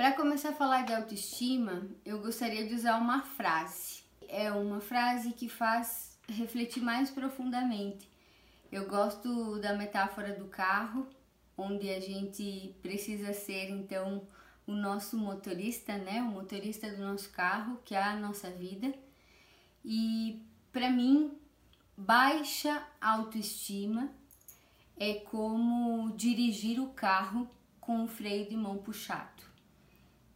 Para começar a falar de autoestima, eu gostaria de usar uma frase. É uma frase que faz refletir mais profundamente. Eu gosto da metáfora do carro, onde a gente precisa ser então o nosso motorista, né? O motorista do nosso carro, que é a nossa vida. E para mim, baixa autoestima é como dirigir o carro com o freio de mão puxado.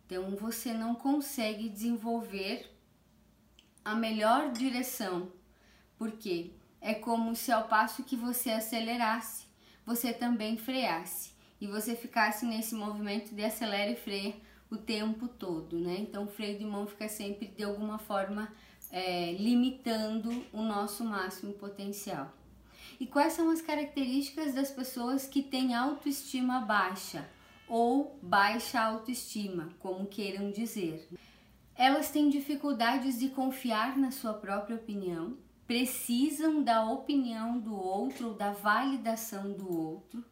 Então você não consegue desenvolver a melhor direção. Por quê? É como se ao passo que você acelerasse, você também freasse e você ficasse nesse movimento de acelera e freia o tempo todo, né? Então o freio de mão fica sempre de alguma forma é, limitando o nosso máximo potencial. E quais são as características das pessoas que têm autoestima baixa ou baixa autoestima, como queiram dizer? Elas têm dificuldades de confiar na sua própria opinião, precisam da opinião do outro ou da validação do outro.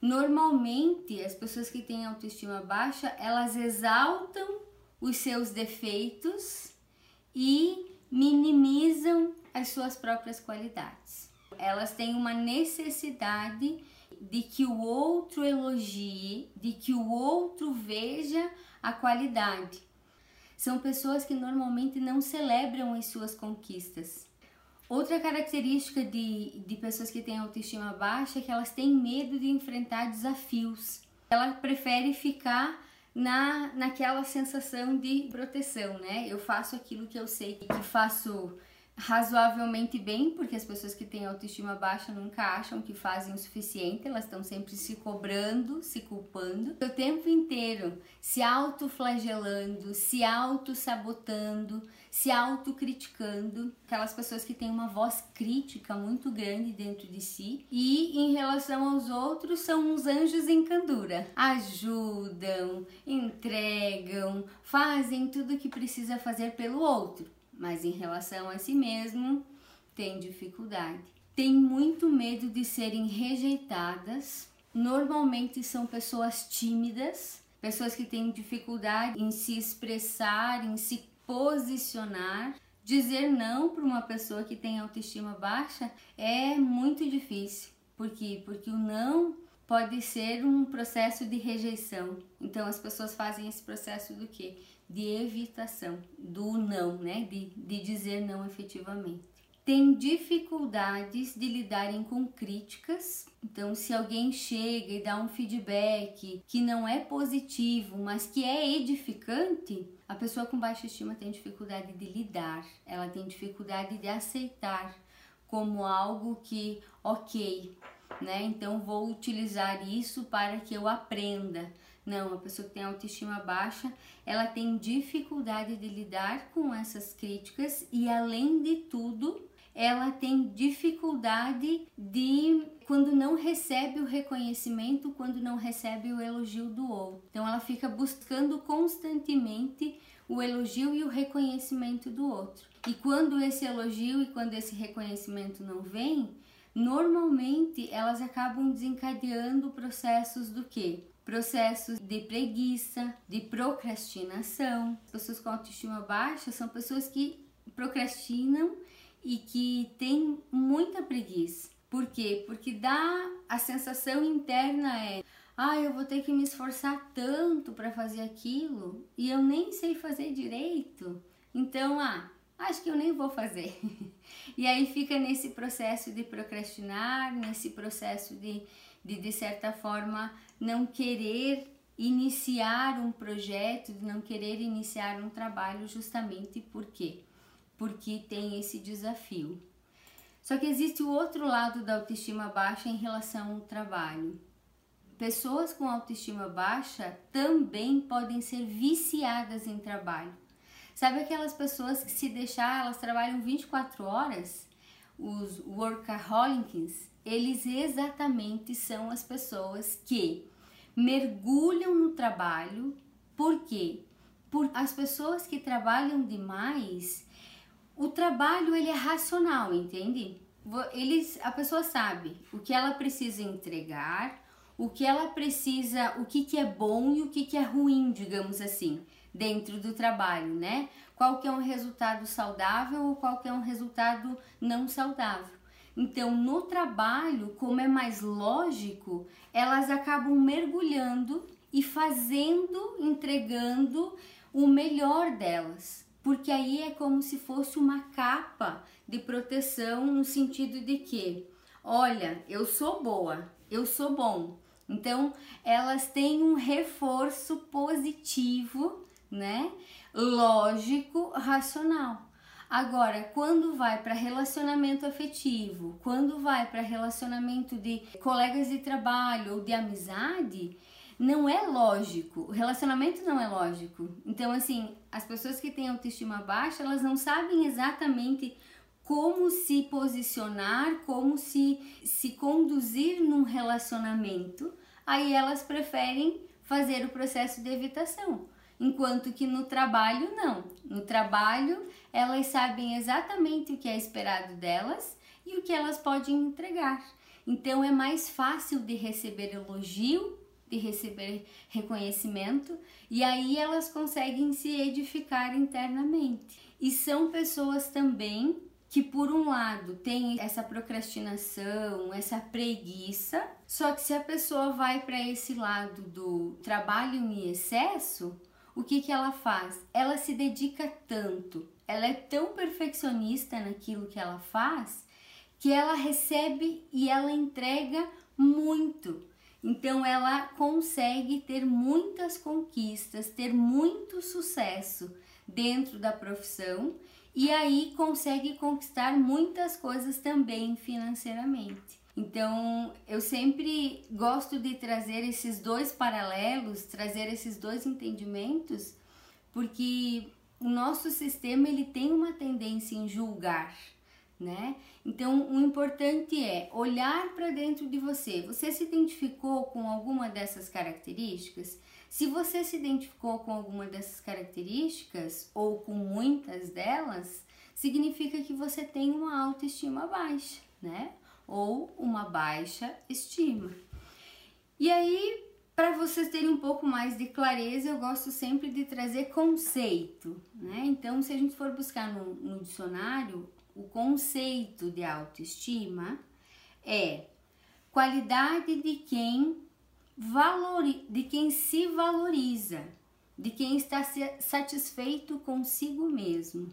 Normalmente, as pessoas que têm autoestima baixa, elas exaltam os seus defeitos e minimizam as suas próprias qualidades. Elas têm uma necessidade de que o outro elogie, de que o outro veja a qualidade. São pessoas que normalmente não celebram as suas conquistas. Outra característica de, de pessoas que têm autoestima baixa é que elas têm medo de enfrentar desafios. Ela prefere ficar na, naquela sensação de proteção, né? Eu faço aquilo que eu sei que faço razoavelmente bem, porque as pessoas que têm autoestima baixa nunca acham que fazem o suficiente, elas estão sempre se cobrando, se culpando, o tempo inteiro se autoflagelando, se auto-sabotando, se autocriticando, aquelas pessoas que têm uma voz crítica muito grande dentro de si e em relação aos outros são uns anjos em candura. Ajudam, entregam, fazem tudo o que precisa fazer pelo outro mas em relação a si mesmo tem dificuldade. Tem muito medo de serem rejeitadas. Normalmente são pessoas tímidas, pessoas que têm dificuldade em se expressar, em se posicionar. Dizer não para uma pessoa que tem autoestima baixa é muito difícil. Por quê? Porque o não pode ser um processo de rejeição. Então as pessoas fazem esse processo do que? De evitação, do não, né? De, de dizer não efetivamente. Tem dificuldades de lidarem com críticas. Então, se alguém chega e dá um feedback que não é positivo, mas que é edificante, a pessoa com baixa estima tem dificuldade de lidar, ela tem dificuldade de aceitar como algo que, ok, né? Então vou utilizar isso para que eu aprenda. Não, a pessoa que tem autoestima baixa, ela tem dificuldade de lidar com essas críticas e além de tudo, ela tem dificuldade de quando não recebe o reconhecimento, quando não recebe o elogio do outro. Então ela fica buscando constantemente o elogio e o reconhecimento do outro. E quando esse elogio e quando esse reconhecimento não vem, normalmente elas acabam desencadeando processos do que? Processos de preguiça, de procrastinação. Pessoas com autoestima baixa são pessoas que procrastinam e que têm muita preguiça. Por quê? Porque dá a sensação interna é ah, eu vou ter que me esforçar tanto para fazer aquilo e eu nem sei fazer direito. Então, ah, acho que eu nem vou fazer. e aí fica nesse processo de procrastinar, nesse processo de, de, de certa forma, não querer iniciar um projeto, de não querer iniciar um trabalho, justamente por quê? Porque tem esse desafio. Só que existe o outro lado da autoestima baixa em relação ao trabalho. Pessoas com autoestima baixa também podem ser viciadas em trabalho. Sabe aquelas pessoas que se deixar, elas trabalham 24 horas? Os workaholics, eles exatamente são as pessoas que mergulham no trabalho. Por quê? Por as pessoas que trabalham demais, o trabalho ele é racional, entende? Eles, a pessoa sabe o que ela precisa entregar, o que ela precisa, o que, que é bom e o que, que é ruim, digamos assim, dentro do trabalho, né? Qual que é um resultado saudável ou qual que é um resultado não saudável. Então, no trabalho, como é mais lógico, elas acabam mergulhando e fazendo, entregando o melhor delas, porque aí é como se fosse uma capa de proteção no sentido de que, olha, eu sou boa, eu sou bom. Então, elas têm um reforço positivo, né? Lógico, racional. Agora, quando vai para relacionamento afetivo, quando vai para relacionamento de colegas de trabalho ou de amizade, não é lógico. O relacionamento não é lógico. Então, assim, as pessoas que têm autoestima baixa, elas não sabem exatamente como se posicionar, como se, se conduzir num relacionamento. Aí elas preferem fazer o processo de evitação. Enquanto que no trabalho, não. No trabalho, elas sabem exatamente o que é esperado delas e o que elas podem entregar. Então é mais fácil de receber elogio de receber reconhecimento e aí elas conseguem se edificar internamente. E são pessoas também que por um lado tem essa procrastinação, essa preguiça, só que se a pessoa vai para esse lado do trabalho em excesso, o que que ela faz? Ela se dedica tanto, ela é tão perfeccionista naquilo que ela faz, que ela recebe e ela entrega muito. Então ela consegue ter muitas conquistas, ter muito sucesso dentro da profissão e aí consegue conquistar muitas coisas também financeiramente. Então, eu sempre gosto de trazer esses dois paralelos, trazer esses dois entendimentos, porque o nosso sistema ele tem uma tendência em julgar, né? Então, o importante é olhar para dentro de você. Você se identificou com alguma dessas características? Se você se identificou com alguma dessas características ou com muitas delas, significa que você tem uma autoestima baixa, né? Ou uma baixa estima. E aí, para vocês terem um pouco mais de clareza, eu gosto sempre de trazer conceito, né? Então, se a gente for buscar no, no dicionário, o conceito de autoestima é qualidade de quem valori, de quem se valoriza, de quem está satisfeito consigo mesmo.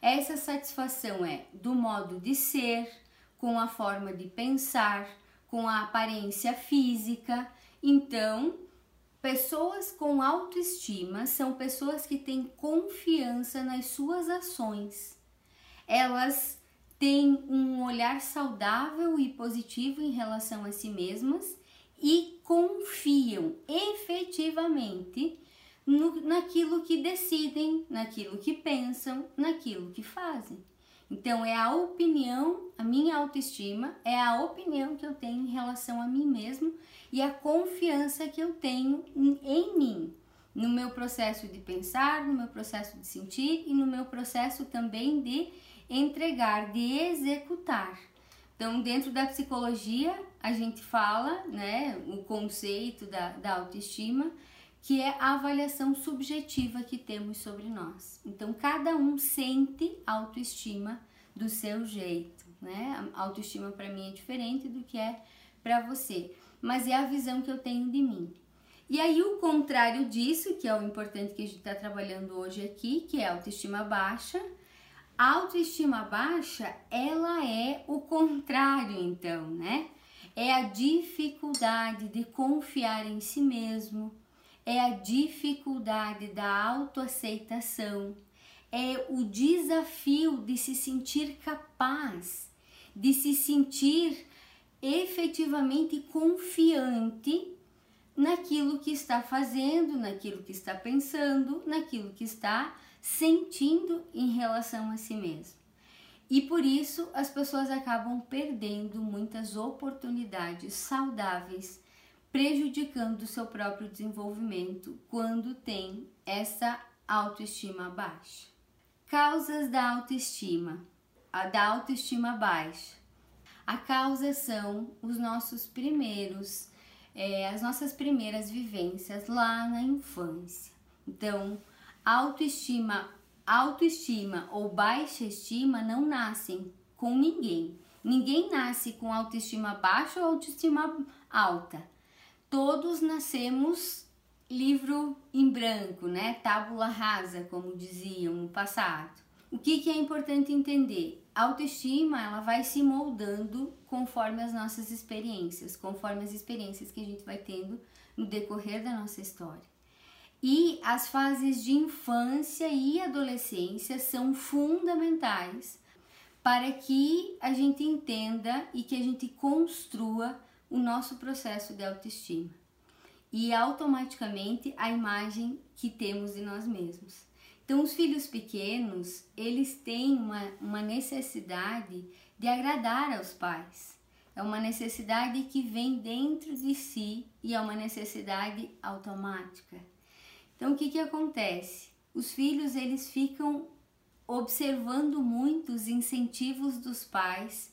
Essa satisfação é do modo de ser, com a forma de pensar, com a aparência física. Então, pessoas com autoestima são pessoas que têm confiança nas suas ações elas têm um olhar saudável e positivo em relação a si mesmas e confiam efetivamente no, naquilo que decidem, naquilo que pensam, naquilo que fazem. Então é a opinião, a minha autoestima é a opinião que eu tenho em relação a mim mesmo e a confiança que eu tenho em, em mim, no meu processo de pensar, no meu processo de sentir e no meu processo também de entregar, de executar. Então, dentro da psicologia, a gente fala, né, o conceito da, da autoestima, que é a avaliação subjetiva que temos sobre nós. Então, cada um sente autoestima do seu jeito, né? A autoestima para mim é diferente do que é para você, mas é a visão que eu tenho de mim. E aí, o contrário disso, que é o importante que a gente está trabalhando hoje aqui, que é a autoestima baixa, a autoestima baixa, ela é o contrário, então, né? É a dificuldade de confiar em si mesmo, é a dificuldade da autoaceitação, é o desafio de se sentir capaz, de se sentir efetivamente confiante naquilo que está fazendo, naquilo que está pensando, naquilo que está sentindo em relação a si mesmo. E por isso as pessoas acabam perdendo muitas oportunidades saudáveis, prejudicando o seu próprio desenvolvimento quando tem essa autoestima baixa. Causas da autoestima, a da autoestima baixa. A causa são os nossos primeiros é, as nossas primeiras vivências lá na infância. Então, autoestima, autoestima ou baixa estima não nascem com ninguém. Ninguém nasce com autoestima baixa ou autoestima alta. Todos nascemos livro em branco, né? Tábula rasa, como diziam no passado. O que, que é importante entender? A autoestima ela vai se moldando conforme as nossas experiências, conforme as experiências que a gente vai tendo no decorrer da nossa história. E as fases de infância e adolescência são fundamentais para que a gente entenda e que a gente construa o nosso processo de autoestima e automaticamente a imagem que temos de nós mesmos. Então, os filhos pequenos, eles têm uma, uma necessidade de agradar aos pais. É uma necessidade que vem dentro de si e é uma necessidade automática. Então, o que, que acontece? Os filhos, eles ficam observando muito os incentivos dos pais,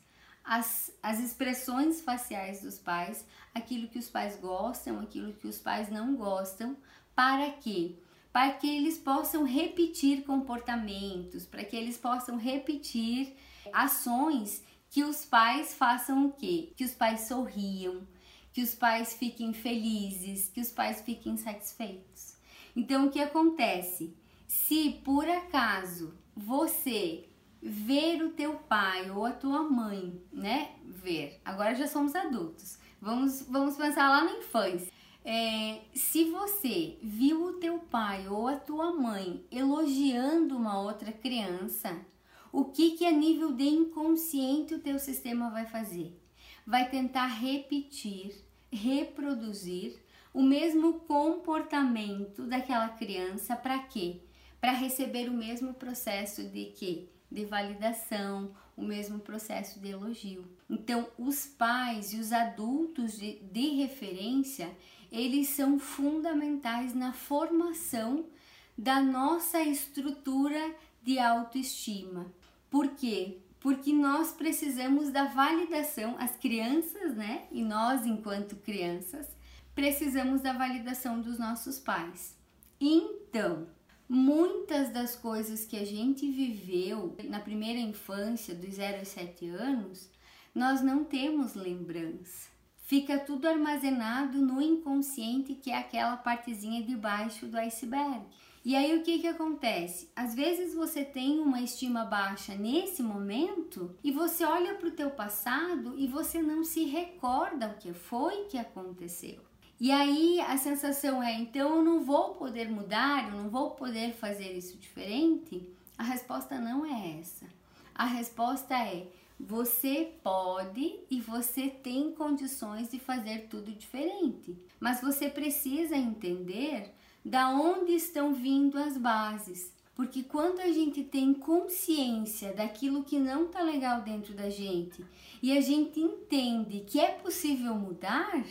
as, as expressões faciais dos pais, aquilo que os pais gostam, aquilo que os pais não gostam, para quê? Para que eles possam repetir comportamentos, para que eles possam repetir ações que os pais façam o quê? Que os pais sorriam, que os pais fiquem felizes, que os pais fiquem satisfeitos. Então o que acontece? Se por acaso você ver o teu pai ou a tua mãe, né? Ver. Agora já somos adultos. Vamos, vamos pensar lá na infância. É, se você viu o teu pai ou a tua mãe elogiando uma outra criança, o que que a nível de inconsciente o teu sistema vai fazer? Vai tentar repetir, reproduzir o mesmo comportamento daquela criança para quê? Para receber o mesmo processo de que de validação, o mesmo processo de elogio. Então, os pais e os adultos de, de referência, eles são fundamentais na formação da nossa estrutura de autoestima. Por quê? Porque nós precisamos da validação, as crianças, né? E nós, enquanto crianças, precisamos da validação dos nossos pais. Então, muitas das coisas que a gente viveu na primeira infância, dos 0 aos 7 anos, nós não temos lembrança. Fica tudo armazenado no inconsciente, que é aquela partezinha de baixo do iceberg. E aí o que que acontece? Às vezes você tem uma estima baixa nesse momento e você olha para o teu passado e você não se recorda o que foi que aconteceu. E aí a sensação é: então eu não vou poder mudar, eu não vou poder fazer isso diferente? A resposta não é essa. A resposta é: você pode e você tem condições de fazer tudo diferente, mas você precisa entender da onde estão vindo as bases. Porque quando a gente tem consciência daquilo que não tá legal dentro da gente e a gente entende que é possível mudar,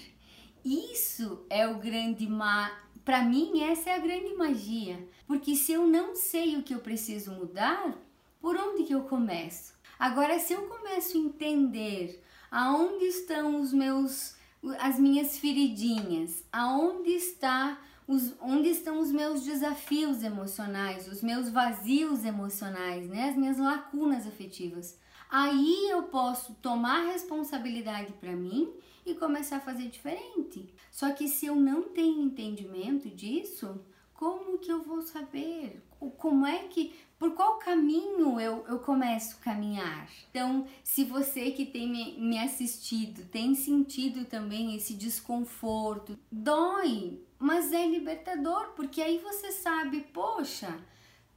isso é o grande ma... para mim essa é a grande magia, porque se eu não sei o que eu preciso mudar, por onde que eu começo? Agora se eu começo a entender aonde estão os meus as minhas feridinhas, aonde está os, onde estão os meus desafios emocionais, os meus vazios emocionais, né? as minhas lacunas afetivas. Aí eu posso tomar responsabilidade para mim e começar a fazer diferente. Só que se eu não tenho entendimento disso, como que eu vou saber? Como é que, por qual caminho eu, eu começo a caminhar? Então, se você que tem me, me assistido tem sentido também esse desconforto, dói, mas é libertador, porque aí você sabe, poxa,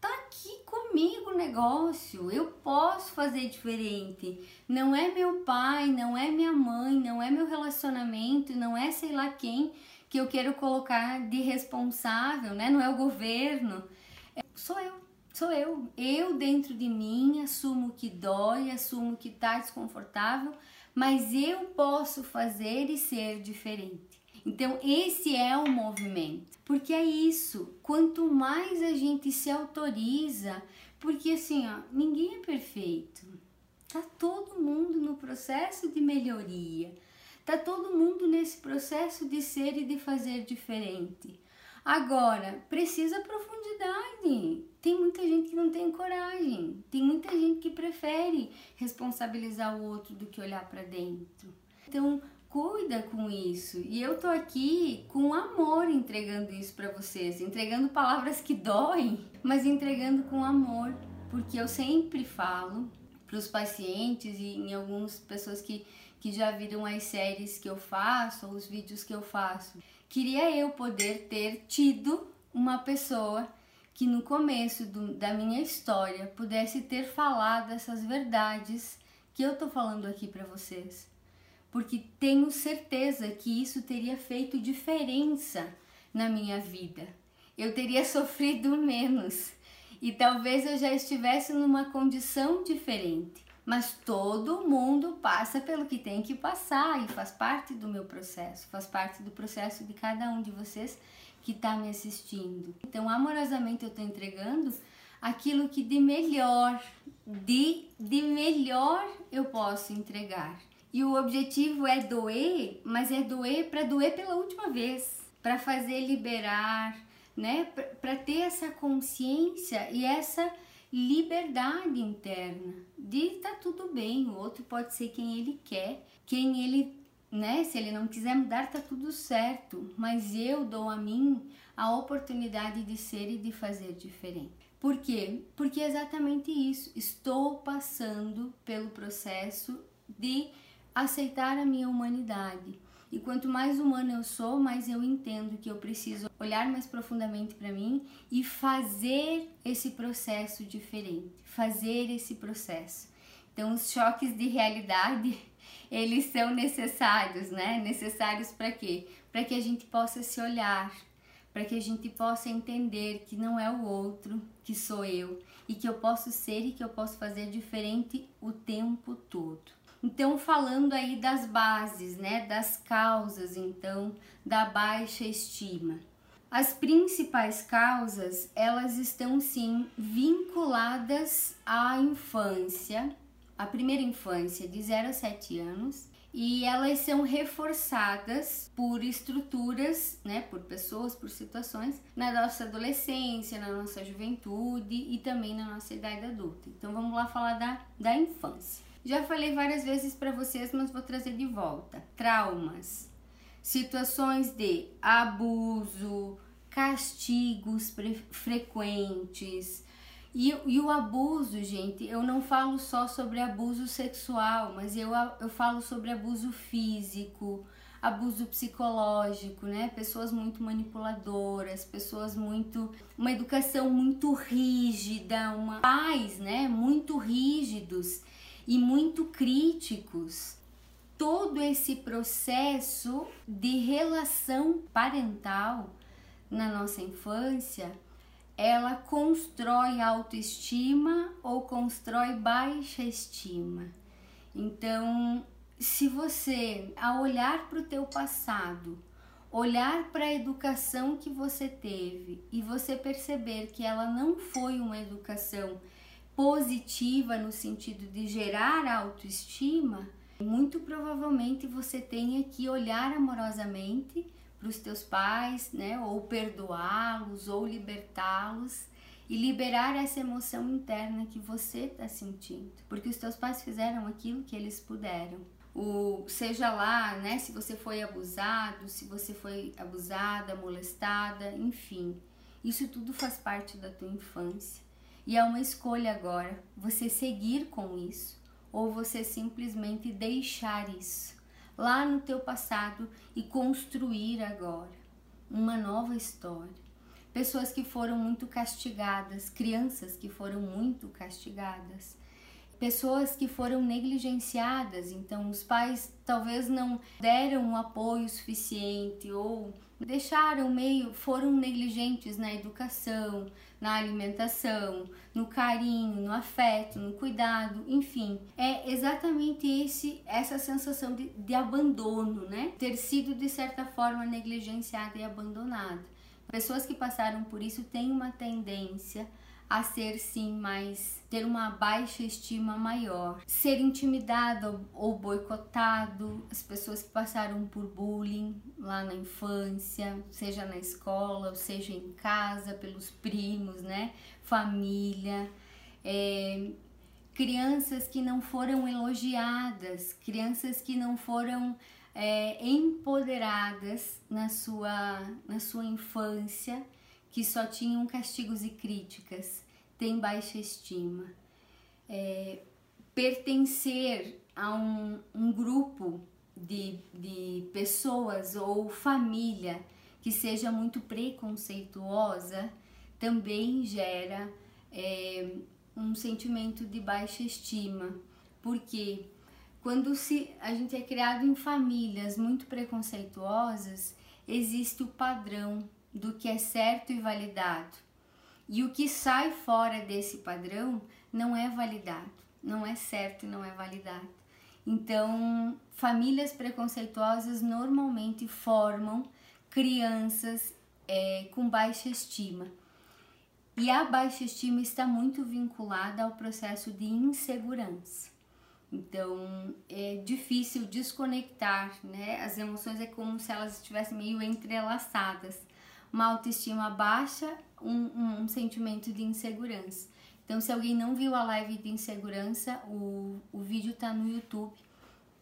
tá aqui comigo o negócio, eu posso fazer diferente. Não é meu pai, não é minha mãe, não é meu relacionamento, não é sei lá quem que eu quero colocar de responsável, né? Não é o governo. É, sou eu, sou eu. Eu dentro de mim assumo que dói, assumo que tá desconfortável, mas eu posso fazer e ser diferente. Então, esse é o movimento, porque é isso. Quanto mais a gente se autoriza, porque assim, ó, ninguém é perfeito. Tá todo mundo no processo de melhoria. Tá todo mundo nesse processo de ser e de fazer diferente. Agora, precisa profundidade. Tem muita gente que não tem coragem. Tem muita gente que prefere responsabilizar o outro do que olhar para dentro. Então, cuida com isso. E eu tô aqui com amor entregando isso para vocês, entregando palavras que doem, mas entregando com amor, porque eu sempre falo para os pacientes e em algumas pessoas que que já viram as séries que eu faço, ou os vídeos que eu faço. Queria eu poder ter tido uma pessoa que no começo do, da minha história pudesse ter falado essas verdades que eu tô falando aqui para vocês. Porque tenho certeza que isso teria feito diferença na minha vida. Eu teria sofrido menos e talvez eu já estivesse numa condição diferente mas todo mundo passa pelo que tem que passar e faz parte do meu processo, faz parte do processo de cada um de vocês que está me assistindo. Então, amorosamente, eu estou entregando aquilo que de melhor, de, de melhor eu posso entregar. E o objetivo é doer, mas é doer para doer pela última vez, para fazer liberar, né? Para ter essa consciência e essa liberdade interna de tá tudo bem, o outro pode ser quem ele quer, quem ele, né, se ele não quiser mudar tá tudo certo, mas eu dou a mim a oportunidade de ser e de fazer diferente. Por quê? Porque é exatamente isso. Estou passando pelo processo de aceitar a minha humanidade e quanto mais humana eu sou, mais eu entendo que eu preciso olhar mais profundamente para mim e fazer esse processo diferente, fazer esse processo. Então, os choques de realidade, eles são necessários, né? Necessários para quê? Para que a gente possa se olhar, para que a gente possa entender que não é o outro, que sou eu e que eu posso ser e que eu posso fazer diferente o tempo todo. Então, falando aí das bases, né, das causas, então, da baixa estima. As principais causas, elas estão sim vinculadas à infância, à primeira infância, de 0 a 7 anos, e elas são reforçadas por estruturas, né, por pessoas, por situações na nossa adolescência, na nossa juventude e também na nossa idade adulta. Então vamos lá falar da, da infância. Já falei várias vezes para vocês, mas vou trazer de volta. Traumas, situações de abuso, castigos frequentes. E, e, o abuso, gente, eu não falo só sobre abuso sexual, mas eu, eu falo sobre abuso físico, abuso psicológico, né? Pessoas muito manipuladoras, pessoas muito. uma educação muito rígida, uma pais, né? Muito rígidos e muito críticos. Todo esse processo de relação parental na nossa infância, ela constrói autoestima ou constrói baixa estima. Então, se você, ao olhar para o teu passado, olhar para a educação que você teve e você perceber que ela não foi uma educação positiva no sentido de gerar autoestima, muito provavelmente você tenha que olhar amorosamente para os teus pais, né, ou perdoá-los ou libertá-los e liberar essa emoção interna que você está sentindo, porque os teus pais fizeram aquilo que eles puderam. O, seja lá, né, se você foi abusado, se você foi abusada, molestada, enfim, isso tudo faz parte da tua infância. E é uma escolha agora você seguir com isso ou você simplesmente deixar isso lá no teu passado e construir agora uma nova história. Pessoas que foram muito castigadas, crianças que foram muito castigadas, pessoas que foram negligenciadas, então os pais talvez não deram um apoio suficiente ou deixaram meio, foram negligentes na educação, na alimentação, no carinho, no afeto, no cuidado, enfim, é exatamente esse essa sensação de, de abandono, né? Ter sido de certa forma negligenciada e abandonada. Pessoas que passaram por isso têm uma tendência a ser sim mais ter uma baixa estima maior, ser intimidado ou boicotado, as pessoas que passaram por bullying lá na infância, seja na escola, seja em casa, pelos primos, né, família, é, crianças que não foram elogiadas, crianças que não foram é, empoderadas na sua, na sua infância que só tinham castigos e críticas, tem baixa estima. É, pertencer a um, um grupo de, de pessoas ou família que seja muito preconceituosa também gera é, um sentimento de baixa estima, porque quando se, a gente é criado em famílias muito preconceituosas, existe o padrão do que é certo e validado. E o que sai fora desse padrão não é validado, não é certo e não é validado. Então, famílias preconceituosas normalmente formam crianças é, com baixa estima. E a baixa estima está muito vinculada ao processo de insegurança. Então é difícil desconectar, né? As emoções é como se elas estivessem meio entrelaçadas uma autoestima baixa, um, um sentimento de insegurança. Então, se alguém não viu a live de insegurança, o, o vídeo tá no YouTube.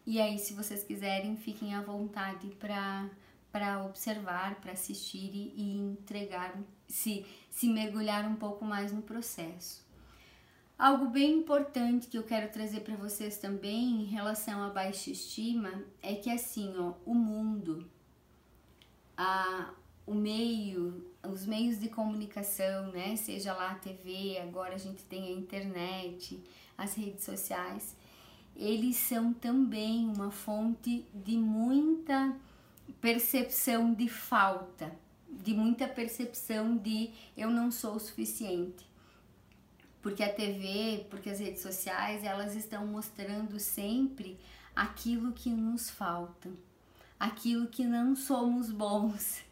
E aí, se vocês quiserem, fiquem à vontade para observar, para assistir e, e entregar, se, se mergulhar um pouco mais no processo. Algo bem importante que eu quero trazer para vocês também em relação à baixa estima é que assim, ó, o mundo, a, o meio, os meios de comunicação, né? Seja lá a TV, agora a gente tem a internet, as redes sociais, eles são também uma fonte de muita percepção de falta, de muita percepção de eu não sou o suficiente. Porque a TV, porque as redes sociais, elas estão mostrando sempre aquilo que nos falta, aquilo que não somos bons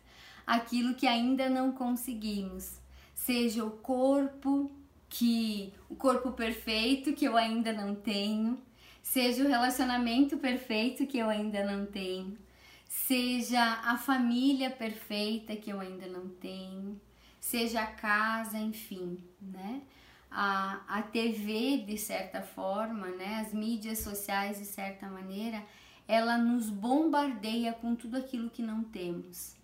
aquilo que ainda não conseguimos, seja o corpo que o corpo perfeito que eu ainda não tenho, seja o relacionamento perfeito que eu ainda não tenho, seja a família perfeita que eu ainda não tenho, seja a casa, enfim, né? A, a TV, de certa forma, né? As mídias sociais, de certa maneira, ela nos bombardeia com tudo aquilo que não temos.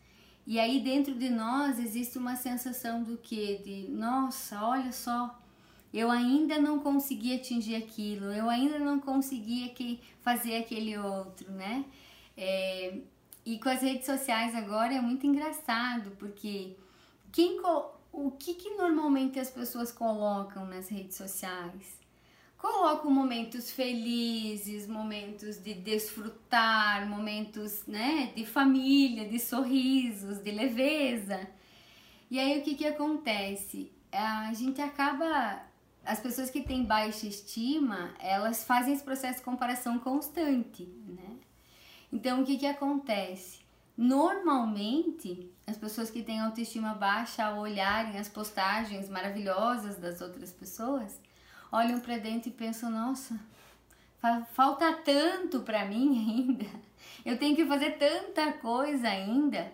E aí dentro de nós existe uma sensação do que? De nossa, olha só, eu ainda não consegui atingir aquilo, eu ainda não consegui aqui fazer aquele outro, né? É, e com as redes sociais agora é muito engraçado, porque quem, o que, que normalmente as pessoas colocam nas redes sociais? Coloco momentos felizes, momentos de desfrutar, momentos né, de família, de sorrisos, de leveza. E aí o que, que acontece? A gente acaba. As pessoas que têm baixa estima, elas fazem esse processo de comparação constante, né? Então o que, que acontece? Normalmente, as pessoas que têm autoestima baixa, ao olharem as postagens maravilhosas das outras pessoas, olham para dentro e pensam: nossa, falta tanto para mim ainda, eu tenho que fazer tanta coisa ainda.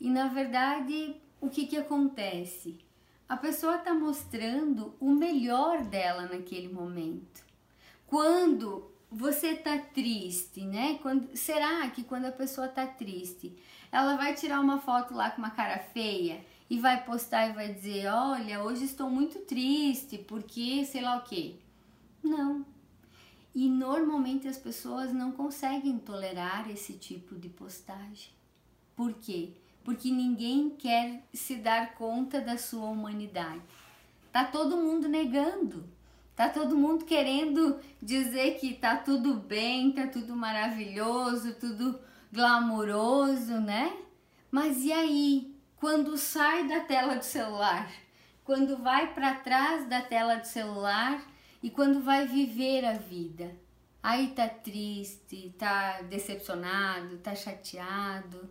E na verdade, o que, que acontece? A pessoa está mostrando o melhor dela naquele momento. Quando você está triste, né? Quando, será que quando a pessoa está triste, ela vai tirar uma foto lá com uma cara feia e vai postar e vai dizer: Olha, hoje estou muito triste porque sei lá o que. Não. E normalmente as pessoas não conseguem tolerar esse tipo de postagem. Por quê? Porque ninguém quer se dar conta da sua humanidade. Tá todo mundo negando. Tá todo mundo querendo dizer que tá tudo bem, tá tudo maravilhoso, tudo glamouroso, né? Mas e aí? Quando sai da tela do celular, quando vai para trás da tela do celular e quando vai viver a vida. Aí tá triste, tá decepcionado, tá chateado.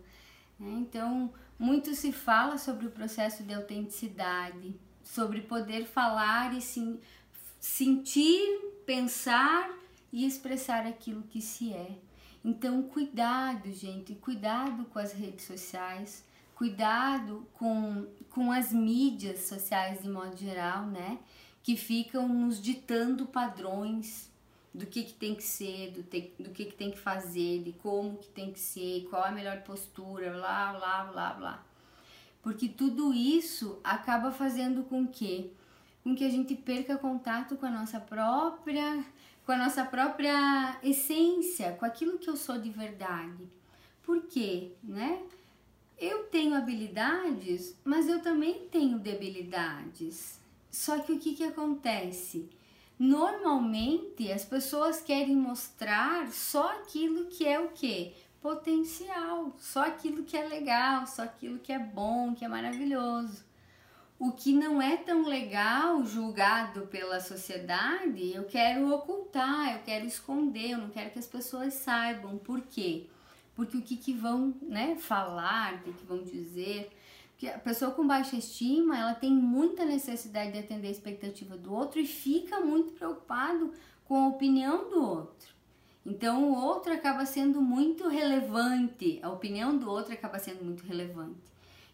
Né? Então, muito se fala sobre o processo de autenticidade, sobre poder falar e sim, sentir, pensar e expressar aquilo que se é. Então, cuidado, gente, cuidado com as redes sociais, cuidado com, com as mídias sociais de modo geral, né? Que ficam nos ditando padrões do que, que tem que ser, do, te, do que, que tem que fazer, de como que tem que ser, qual a melhor postura, blá, blá, blá, blá. Porque tudo isso acaba fazendo com que, com que a gente perca contato com a nossa própria com a nossa própria essência, com aquilo que eu sou de verdade. Por quê, né? Eu tenho habilidades, mas eu também tenho debilidades. Só que o que, que acontece? Normalmente as pessoas querem mostrar só aquilo que é o que? Potencial, só aquilo que é legal, só aquilo que é bom, que é maravilhoso o que não é tão legal julgado pela sociedade, eu quero ocultar, eu quero esconder, eu não quero que as pessoas saibam. Por quê? Porque o que, que vão né, falar, o que, que vão dizer. Porque a pessoa com baixa estima, ela tem muita necessidade de atender a expectativa do outro e fica muito preocupado com a opinião do outro. Então o outro acaba sendo muito relevante, a opinião do outro acaba sendo muito relevante.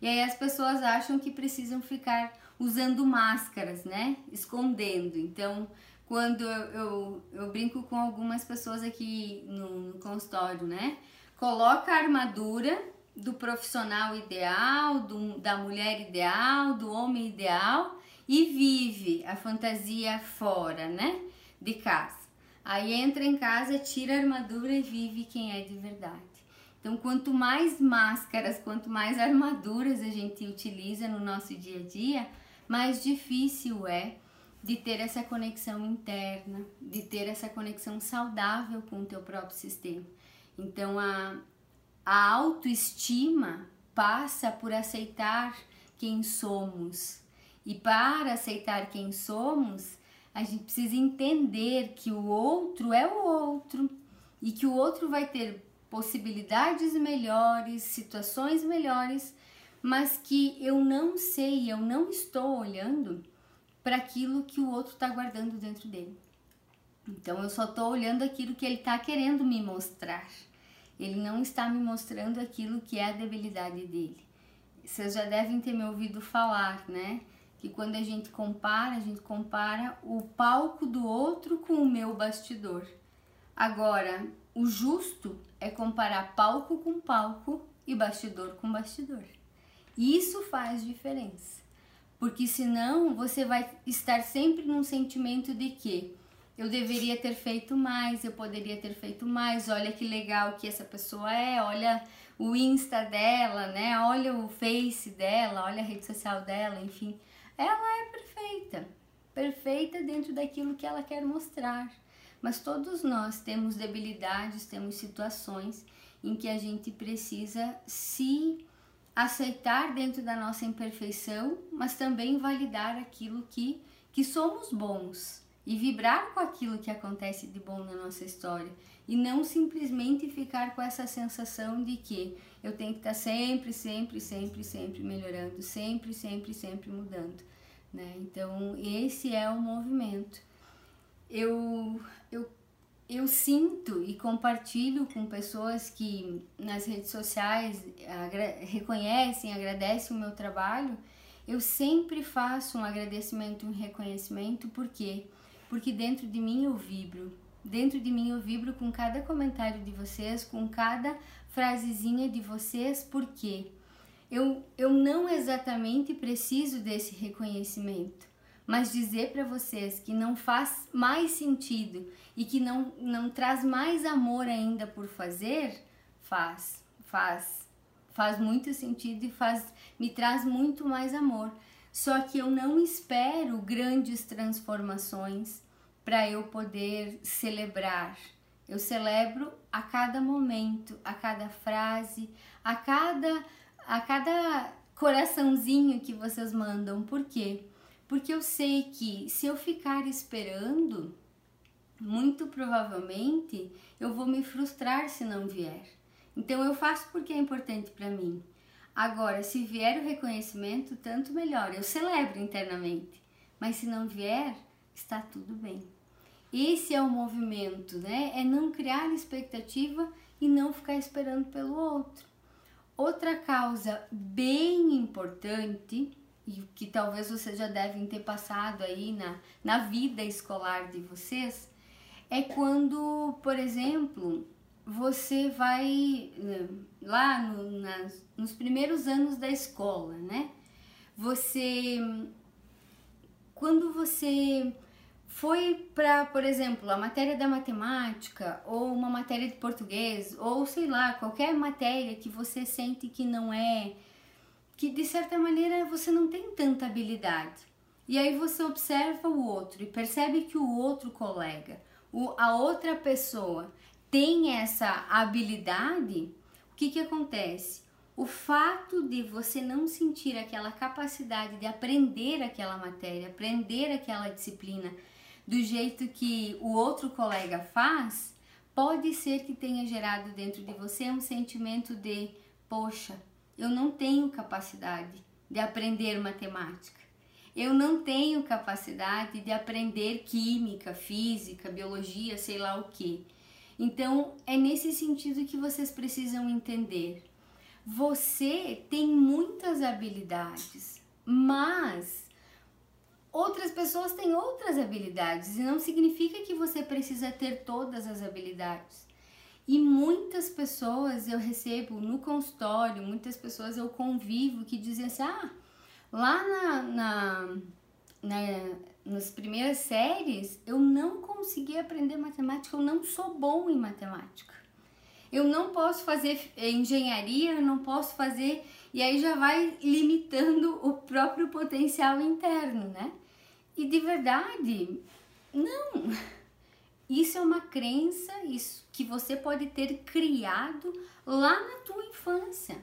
E aí as pessoas acham que precisam ficar usando máscaras, né? Escondendo. Então, quando eu, eu, eu brinco com algumas pessoas aqui no, no consultório, né? Coloca a armadura do profissional ideal, do, da mulher ideal, do homem ideal e vive a fantasia fora, né? De casa. Aí entra em casa, tira a armadura e vive quem é de verdade. Então, quanto mais máscaras, quanto mais armaduras a gente utiliza no nosso dia a dia, mais difícil é de ter essa conexão interna, de ter essa conexão saudável com o teu próprio sistema. Então, a, a autoestima passa por aceitar quem somos. E para aceitar quem somos, a gente precisa entender que o outro é o outro e que o outro vai ter possibilidades melhores, situações melhores, mas que eu não sei, eu não estou olhando para aquilo que o outro está guardando dentro dele. Então eu só estou olhando aquilo que ele está querendo me mostrar. Ele não está me mostrando aquilo que é a debilidade dele. Vocês já devem ter me ouvido falar, né? Que quando a gente compara, a gente compara o palco do outro com o meu bastidor. Agora, o justo é comparar palco com palco e bastidor com bastidor. Isso faz diferença. Porque senão você vai estar sempre num sentimento de que eu deveria ter feito mais, eu poderia ter feito mais, olha que legal que essa pessoa é, olha o Insta dela, né? Olha o Face dela, olha a rede social dela, enfim. Ela é perfeita. Perfeita dentro daquilo que ela quer mostrar. Mas todos nós temos debilidades, temos situações em que a gente precisa se aceitar dentro da nossa imperfeição, mas também validar aquilo que, que somos bons e vibrar com aquilo que acontece de bom na nossa história e não simplesmente ficar com essa sensação de que eu tenho que estar sempre, sempre, sempre, sempre melhorando, sempre, sempre, sempre mudando, né? Então, esse é o movimento eu, eu, eu sinto e compartilho com pessoas que nas redes sociais agra reconhecem, agradecem o meu trabalho, eu sempre faço um agradecimento, um reconhecimento, por quê? Porque dentro de mim eu vibro. Dentro de mim eu vibro com cada comentário de vocês, com cada frasezinha de vocês, por quê? Eu, eu não exatamente preciso desse reconhecimento mas dizer para vocês que não faz mais sentido e que não, não traz mais amor ainda por fazer, faz, faz, faz muito sentido e faz, me traz muito mais amor. Só que eu não espero grandes transformações para eu poder celebrar. Eu celebro a cada momento, a cada frase, a cada a cada coraçãozinho que vocês mandam. Por quê? porque eu sei que se eu ficar esperando, muito provavelmente eu vou me frustrar se não vier. Então eu faço porque é importante para mim. Agora, se vier o reconhecimento, tanto melhor. Eu celebro internamente. Mas se não vier, está tudo bem. Esse é o movimento, né? É não criar expectativa e não ficar esperando pelo outro. Outra causa bem importante e que talvez vocês já devem ter passado aí na, na vida escolar de vocês é quando, por exemplo, você vai né, lá no, nas, nos primeiros anos da escola, né? Você, quando você foi para, por exemplo, a matéria da matemática ou uma matéria de português ou sei lá, qualquer matéria que você sente que não é, que de certa maneira você não tem tanta habilidade. E aí você observa o outro e percebe que o outro colega, o, a outra pessoa tem essa habilidade, o que, que acontece? O fato de você não sentir aquela capacidade de aprender aquela matéria, aprender aquela disciplina do jeito que o outro colega faz, pode ser que tenha gerado dentro de você um sentimento de: poxa, eu não tenho capacidade de aprender matemática. Eu não tenho capacidade de aprender química, física, biologia, sei lá o que. Então, é nesse sentido que vocês precisam entender. Você tem muitas habilidades, mas outras pessoas têm outras habilidades e não significa que você precisa ter todas as habilidades. E muitas pessoas eu recebo no consultório, muitas pessoas eu convivo que dizem assim: ah, lá na, na, na nas primeiras séries, eu não consegui aprender matemática, eu não sou bom em matemática. Eu não posso fazer engenharia, eu não posso fazer. E aí já vai limitando o próprio potencial interno, né? E de verdade, não. Isso é uma crença isso, que você pode ter criado lá na tua infância.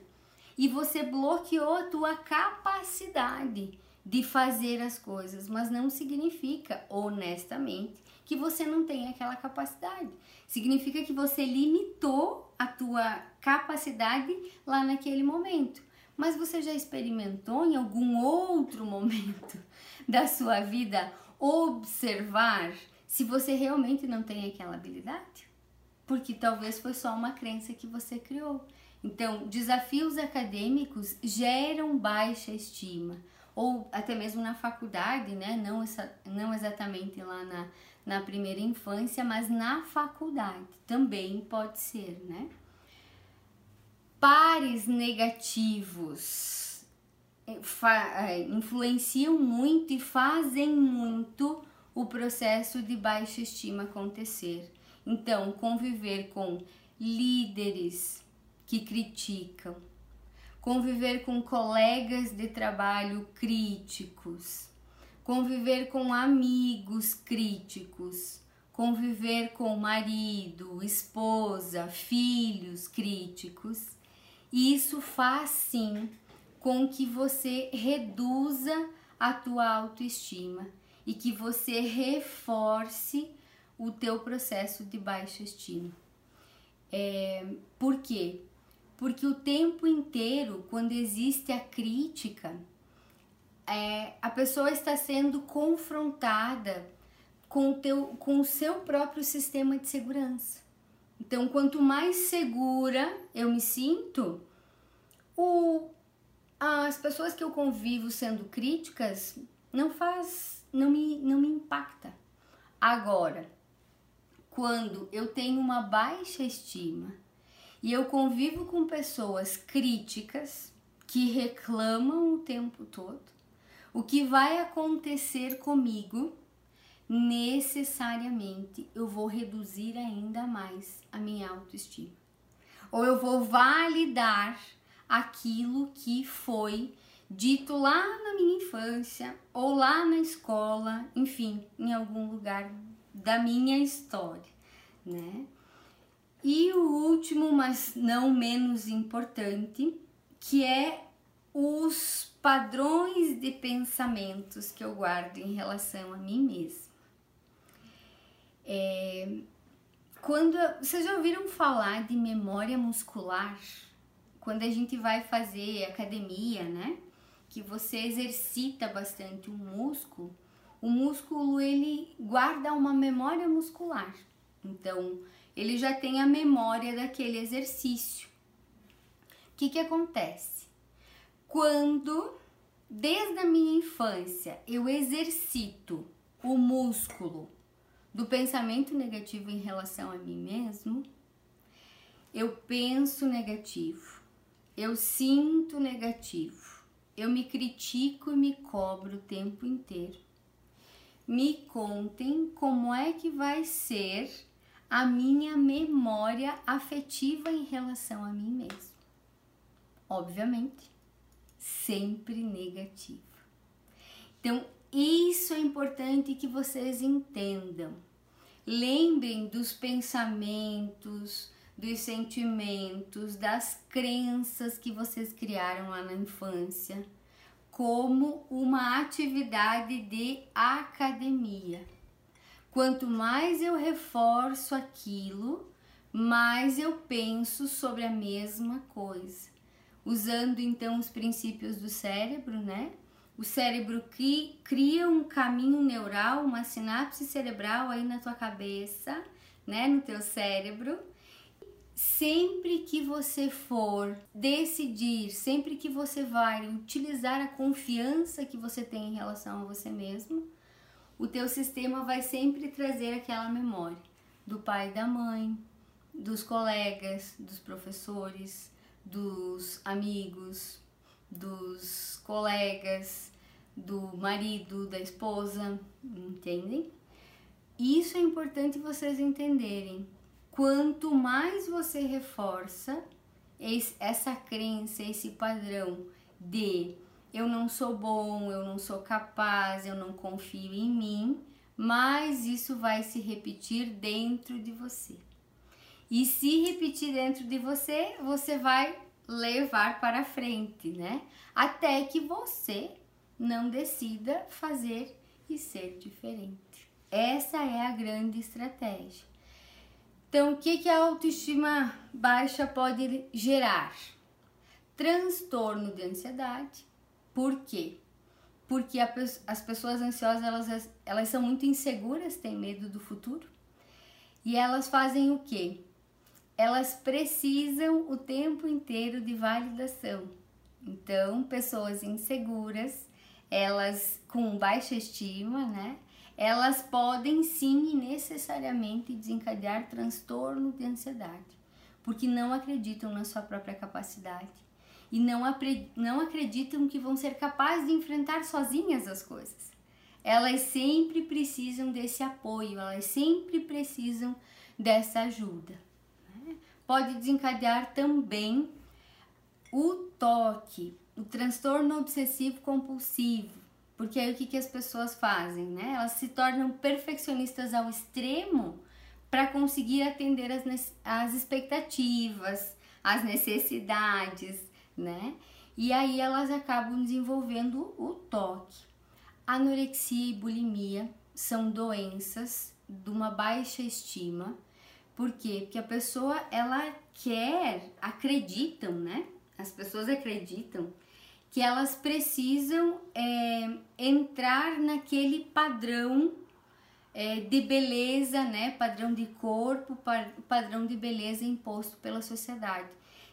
E você bloqueou a tua capacidade de fazer as coisas, mas não significa, honestamente, que você não tem aquela capacidade. Significa que você limitou a tua capacidade lá naquele momento. Mas você já experimentou em algum outro momento da sua vida observar se você realmente não tem aquela habilidade? Porque talvez foi só uma crença que você criou. Então, desafios acadêmicos geram baixa estima ou até mesmo na faculdade, né? Não, essa, não exatamente lá na, na primeira infância, mas na faculdade também pode ser, né? Pares negativos eh, eh, influenciam muito e fazem muito o processo de baixa estima acontecer. Então, conviver com líderes que criticam, conviver com colegas de trabalho críticos, conviver com amigos críticos, conviver com marido, esposa, filhos críticos. Isso faz sim com que você reduza a tua autoestima e que você reforce o teu processo de baixa estima. É, por quê? Porque o tempo inteiro, quando existe a crítica, é, a pessoa está sendo confrontada com o, teu, com o seu próprio sistema de segurança. Então, quanto mais segura eu me sinto, o, as pessoas que eu convivo sendo críticas não faz, não me, não me impacta. Agora, quando eu tenho uma baixa estima, e eu convivo com pessoas críticas que reclamam o tempo todo. O que vai acontecer comigo, necessariamente eu vou reduzir ainda mais a minha autoestima. Ou eu vou validar aquilo que foi dito lá na minha infância ou lá na escola, enfim, em algum lugar da minha história, né? E o último, mas não menos importante, que é os padrões de pensamentos que eu guardo em relação a mim mesma. É, quando vocês já ouviram falar de memória muscular? quando a gente vai fazer academia, né? Que você exercita bastante o músculo, o músculo ele guarda uma memória muscular. Então, ele já tem a memória daquele exercício. O que, que acontece? Quando, desde a minha infância, eu exercito o músculo do pensamento negativo em relação a mim mesmo, eu penso negativo, eu sinto negativo, eu me critico e me cobro o tempo inteiro. Me contem como é que vai ser a minha memória afetiva em relação a mim mesmo. Obviamente, sempre negativa. Então, isso é importante que vocês entendam. Lembrem dos pensamentos, dos sentimentos, das crenças que vocês criaram lá na infância, como uma atividade de academia. Quanto mais eu reforço aquilo, mais eu penso sobre a mesma coisa. Usando então os princípios do cérebro, né? O cérebro cria um caminho neural, uma sinapse cerebral aí na tua cabeça, né, no teu cérebro. Sempre que você for decidir, sempre que você vai utilizar a confiança que você tem em relação a você mesmo, o teu sistema vai sempre trazer aquela memória do pai e da mãe, dos colegas, dos professores, dos amigos, dos colegas, do marido, da esposa, entendem? Isso é importante vocês entenderem. Quanto mais você reforça essa crença, esse padrão de eu não sou bom, eu não sou capaz, eu não confio em mim, mais isso vai se repetir dentro de você. E se repetir dentro de você, você vai levar para frente, né? Até que você não decida fazer e ser diferente. Essa é a grande estratégia. Então, o que, que a autoestima baixa pode gerar? Transtorno de ansiedade. Por quê? Porque a, as pessoas ansiosas elas, elas são muito inseguras, têm medo do futuro. E elas fazem o quê? elas precisam o tempo inteiro de validação. Então, pessoas inseguras, elas com baixa estima, né? Elas podem sim e necessariamente desencadear transtorno de ansiedade, porque não acreditam na sua própria capacidade e não, não acreditam que vão ser capazes de enfrentar sozinhas as coisas. Elas sempre precisam desse apoio, elas sempre precisam dessa ajuda pode desencadear também o toque, o transtorno obsessivo compulsivo. Porque aí o que, que as pessoas fazem, né? Elas se tornam perfeccionistas ao extremo para conseguir atender as, as expectativas, as necessidades, né? E aí elas acabam desenvolvendo o toque. Anorexia e bulimia são doenças de uma baixa estima por quê? Porque a pessoa ela quer, acreditam, né? As pessoas acreditam que elas precisam é, entrar naquele padrão é, de beleza, né? Padrão de corpo, padrão de beleza imposto pela sociedade.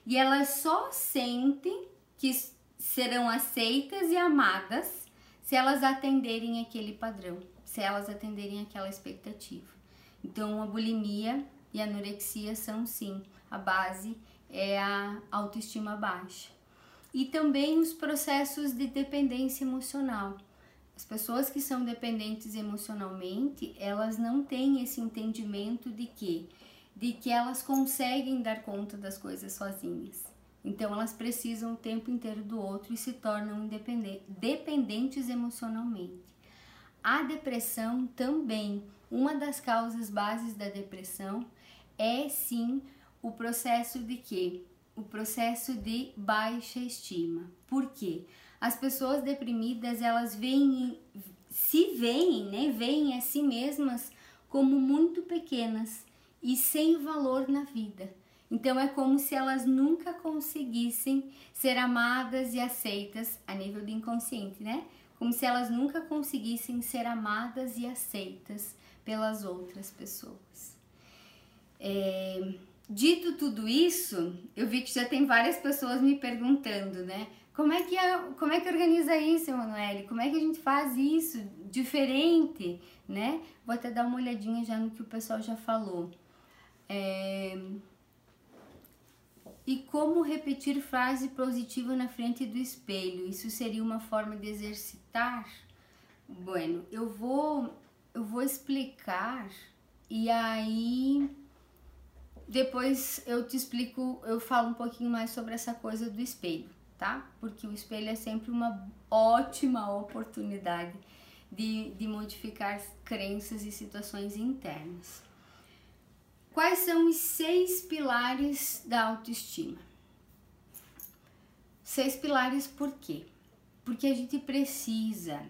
E elas só sentem que serão aceitas e amadas se elas atenderem aquele padrão, se elas atenderem aquela expectativa. Então, a bulimia e anorexia são sim a base é a autoestima baixa. E também os processos de dependência emocional. As pessoas que são dependentes emocionalmente, elas não têm esse entendimento de que de que elas conseguem dar conta das coisas sozinhas. Então elas precisam o tempo inteiro do outro e se tornam dependentes emocionalmente. A depressão também, uma das causas bases da depressão é sim o processo de quê? O processo de baixa estima. Por quê? As pessoas deprimidas, elas veem, se veem, né? Veem a si mesmas como muito pequenas e sem valor na vida. Então é como se elas nunca conseguissem ser amadas e aceitas a nível do inconsciente, né? Como se elas nunca conseguissem ser amadas e aceitas pelas outras pessoas. É, dito tudo isso, eu vi que já tem várias pessoas me perguntando, né? Como é que, como é que organiza isso, Emanuele? Como é que a gente faz isso diferente, né? Vou até dar uma olhadinha já no que o pessoal já falou. É... E como repetir frase positiva na frente do espelho? Isso seria uma forma de exercitar? Bueno, eu vou eu vou explicar e aí depois eu te explico, eu falo um pouquinho mais sobre essa coisa do espelho, tá? Porque o espelho é sempre uma ótima oportunidade de, de modificar crenças e situações internas. Quais são os seis pilares da autoestima? Seis pilares por quê? Porque a gente precisa,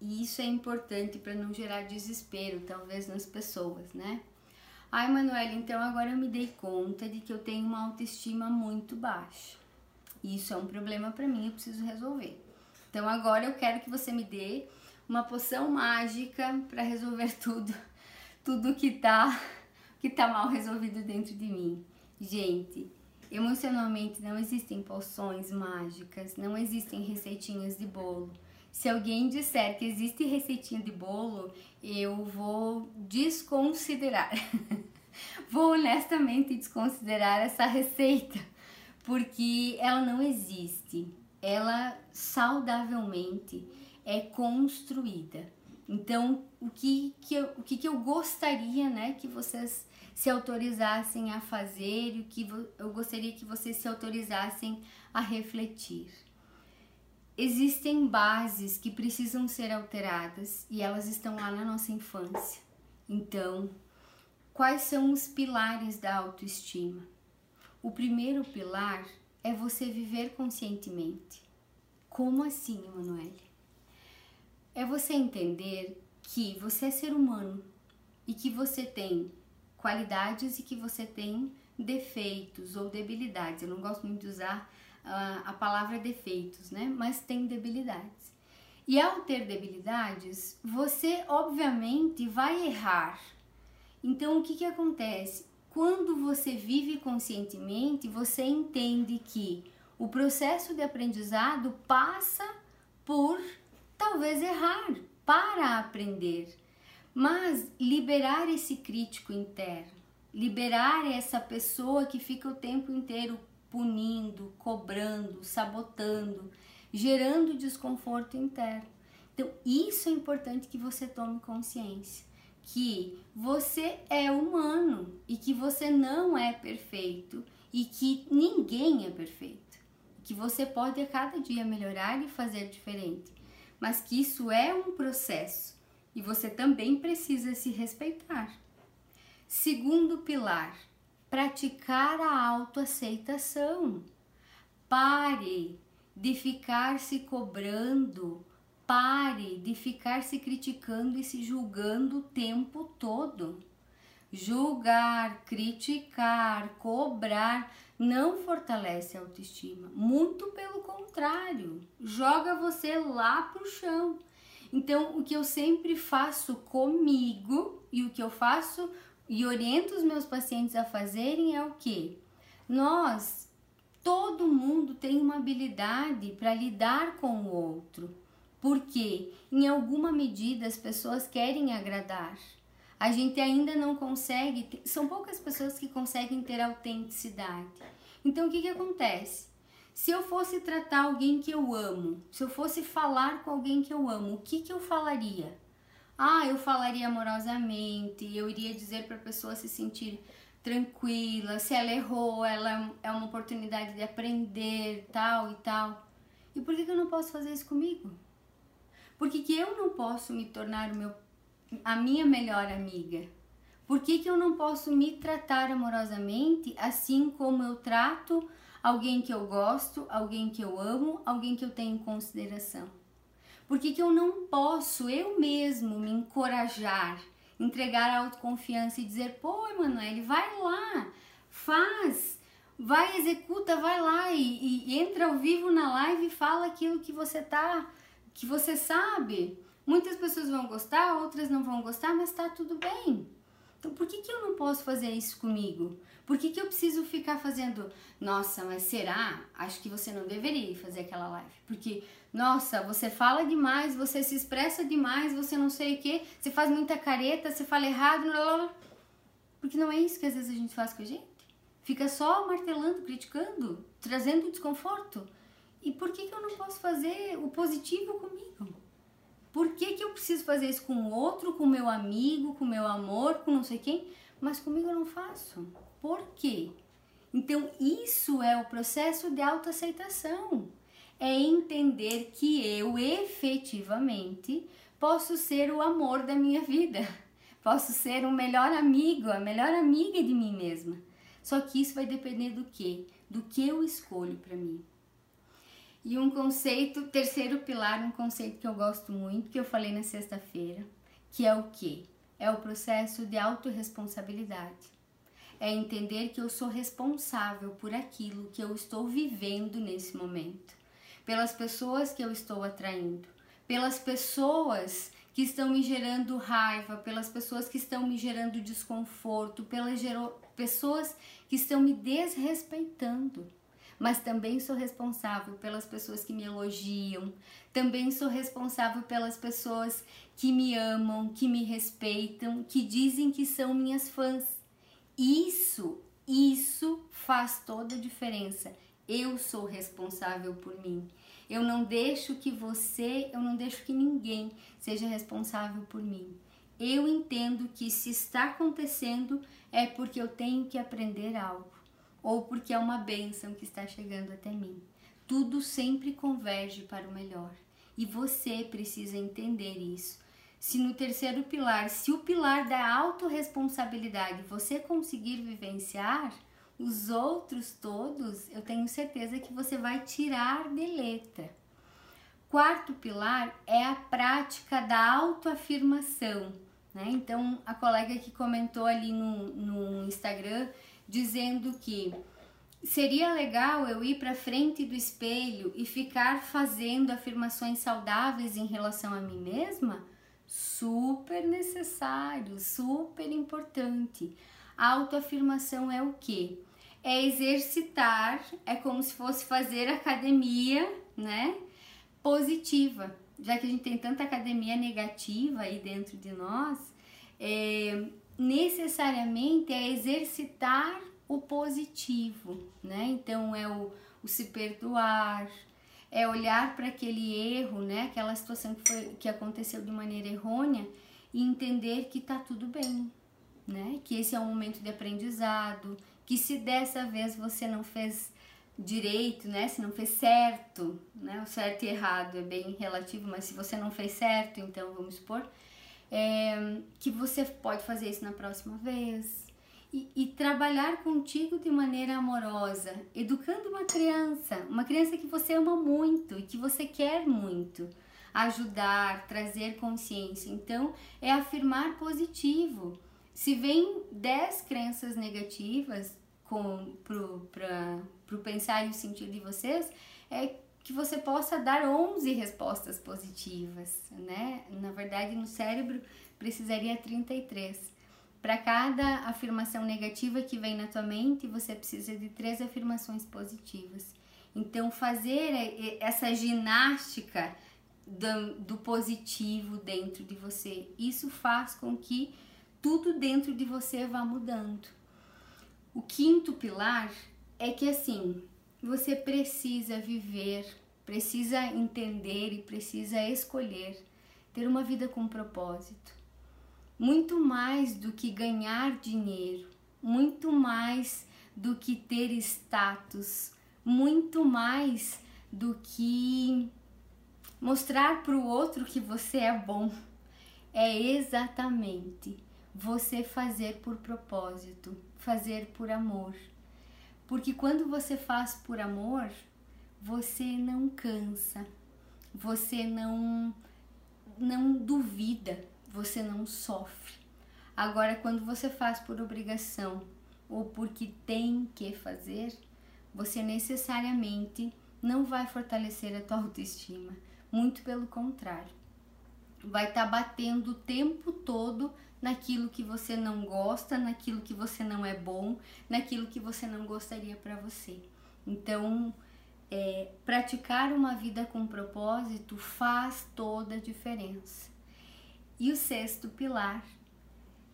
e isso é importante para não gerar desespero, talvez, nas pessoas, né? Ai, Manuela, então agora eu me dei conta de que eu tenho uma autoestima muito baixa. Isso é um problema para mim, eu preciso resolver. Então agora eu quero que você me dê uma poção mágica para resolver tudo, tudo que tá que tá mal resolvido dentro de mim. Gente, emocionalmente não existem poções mágicas, não existem receitinhas de bolo. Se alguém disser que existe receitinha de bolo, eu vou desconsiderar. vou honestamente desconsiderar essa receita, porque ela não existe. Ela saudavelmente é construída. Então, o que, que, eu, o que, que eu gostaria né, que vocês se autorizassem a fazer e o que eu gostaria que vocês se autorizassem a refletir. Existem bases que precisam ser alteradas e elas estão lá na nossa infância. Então, quais são os pilares da autoestima? O primeiro pilar é você viver conscientemente. Como assim, Emanuele? é você entender que você é ser humano e que você tem qualidades e que você tem defeitos ou debilidades. Eu não gosto muito de usar uh, a palavra defeitos, né? Mas tem debilidades. E ao ter debilidades, você obviamente vai errar. Então o que, que acontece? Quando você vive conscientemente, você entende que o processo de aprendizado passa por talvez errar para aprender, mas liberar esse crítico interno, liberar essa pessoa que fica o tempo inteiro punindo, cobrando, sabotando, gerando desconforto interno. Então, isso é importante que você tome consciência que você é humano e que você não é perfeito e que ninguém é perfeito. Que você pode a cada dia melhorar e fazer diferente mas que isso é um processo e você também precisa se respeitar. Segundo pilar, praticar a autoaceitação. Pare de ficar se cobrando, pare de ficar se criticando e se julgando o tempo todo. Julgar, criticar, cobrar não fortalece a autoestima, muito pelo contrário, joga você lá pro chão. Então, o que eu sempre faço comigo e o que eu faço e oriento os meus pacientes a fazerem é o que? Nós, todo mundo tem uma habilidade para lidar com o outro, porque em alguma medida as pessoas querem agradar. A gente ainda não consegue, são poucas pessoas que conseguem ter autenticidade. Então o que, que acontece? Se eu fosse tratar alguém que eu amo, se eu fosse falar com alguém que eu amo, o que, que eu falaria? Ah, eu falaria amorosamente, eu iria dizer para a pessoa se sentir tranquila, se ela errou, ela é uma oportunidade de aprender, tal e tal. E por que, que eu não posso fazer isso comigo? Por que, que eu não posso me tornar meu a minha melhor amiga? Por que, que eu não posso me tratar amorosamente assim como eu trato alguém que eu gosto, alguém que eu amo, alguém que eu tenho em consideração? Por que, que eu não posso eu mesmo me encorajar, entregar a autoconfiança e dizer: pô, Emanuele, vai lá, Faz! Vai, executa, vai lá e, e entra ao vivo na live e fala aquilo que você tá, que você sabe. Muitas pessoas vão gostar, outras não vão gostar, mas tá tudo bem. Então por que, que eu não posso fazer isso comigo? Por que, que eu preciso ficar fazendo, nossa, mas será? Acho que você não deveria fazer aquela live. Porque, nossa, você fala demais, você se expressa demais, você não sei o que, você faz muita careta, você fala errado, blá, blá, blá. porque não é isso que às vezes a gente faz com a gente. Fica só martelando, criticando, trazendo desconforto. E por que, que eu não posso fazer o positivo comigo? Por que, que eu preciso fazer isso com o outro, com meu amigo, com meu amor, com não sei quem, mas comigo eu não faço? Por quê? Então, isso é o processo de autoaceitação. É entender que eu efetivamente posso ser o amor da minha vida. Posso ser o melhor amigo, a melhor amiga de mim mesma. Só que isso vai depender do quê? Do que eu escolho para mim. E um conceito, terceiro pilar, um conceito que eu gosto muito, que eu falei na sexta-feira, que é o quê? É o processo de autorresponsabilidade. É entender que eu sou responsável por aquilo que eu estou vivendo nesse momento, pelas pessoas que eu estou atraindo, pelas pessoas que estão me gerando raiva, pelas pessoas que estão me gerando desconforto, pelas pessoas que estão me desrespeitando. Mas também sou responsável pelas pessoas que me elogiam, também sou responsável pelas pessoas que me amam, que me respeitam, que dizem que são minhas fãs. Isso, isso faz toda a diferença. Eu sou responsável por mim. Eu não deixo que você, eu não deixo que ninguém seja responsável por mim. Eu entendo que se está acontecendo é porque eu tenho que aprender algo ou porque é uma bênção que está chegando até mim. Tudo sempre converge para o melhor e você precisa entender isso. Se no terceiro pilar, se o pilar da autorresponsabilidade você conseguir vivenciar, os outros todos, eu tenho certeza que você vai tirar de letra. Quarto pilar é a prática da autoafirmação. Né? Então, a colega que comentou ali no, no Instagram dizendo que seria legal eu ir para frente do espelho e ficar fazendo afirmações saudáveis em relação a mim mesma? Super necessário, super importante. Autoafirmação é o que? É exercitar, é como se fosse fazer academia, né? Positiva. Já que a gente tem tanta academia negativa aí dentro de nós, é, necessariamente é exercitar o positivo, né? Então é o, o se perdoar, é olhar para aquele erro, né? Aquela situação que, foi, que aconteceu de maneira errônea e entender que tá tudo bem, né? Que esse é um momento de aprendizado, que se dessa vez você não fez direito, né? Se não fez certo, né? O certo e errado é bem relativo, mas se você não fez certo, então vamos supor, é, que você pode fazer isso na próxima vez. E, e, trabalhar contigo de maneira amorosa, educando uma criança, uma criança que você ama muito e que você quer muito, ajudar, trazer consciência. Então, é afirmar positivo. Se vem 10 crenças negativas para o pensar e o sentir de vocês, é que você possa dar 11 respostas positivas, né? Na verdade, no cérebro precisaria 33. Para cada afirmação negativa que vem na tua mente, você precisa de três afirmações positivas. Então, fazer essa ginástica do, do positivo dentro de você, isso faz com que tudo dentro de você vá mudando. O quinto pilar é que assim, você precisa viver, precisa entender e precisa escolher ter uma vida com propósito. Muito mais do que ganhar dinheiro, muito mais do que ter status, muito mais do que mostrar para o outro que você é bom. É exatamente você fazer por propósito, fazer por amor. Porque quando você faz por amor, você não cansa, você não não duvida, você não sofre. Agora quando você faz por obrigação, ou porque tem que fazer, você necessariamente não vai fortalecer a tua autoestima. Muito pelo contrário. Vai estar tá batendo o tempo todo naquilo que você não gosta, naquilo que você não é bom, naquilo que você não gostaria para você. Então, é, praticar uma vida com propósito faz toda a diferença. E o sexto pilar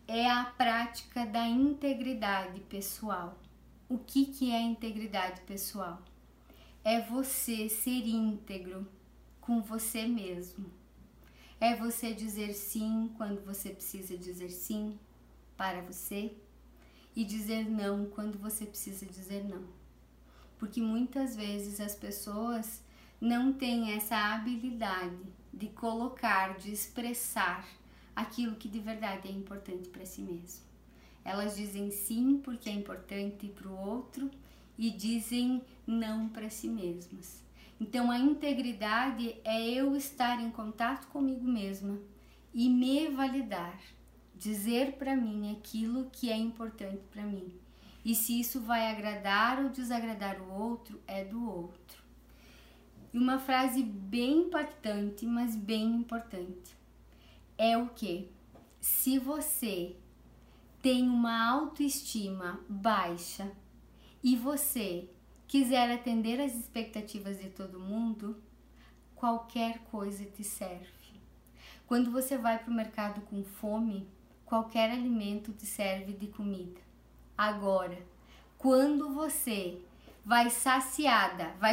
é a prática da integridade pessoal. O que, que é integridade pessoal? É você ser íntegro com você mesmo. É você dizer sim quando você precisa dizer sim para você e dizer não quando você precisa dizer não. Porque muitas vezes as pessoas não têm essa habilidade de colocar, de expressar aquilo que de verdade é importante para si mesmo. Elas dizem sim porque é importante para o outro e dizem não para si mesmas. Então a integridade é eu estar em contato comigo mesma e me validar, dizer para mim aquilo que é importante para mim. E se isso vai agradar ou desagradar o outro, é do outro. E uma frase bem impactante, mas bem importante é o que? Se você tem uma autoestima baixa e você quiser atender às expectativas de todo mundo, qualquer coisa te serve. Quando você vai para o mercado com fome, qualquer alimento te serve de comida. Agora, quando você vai saciada, vai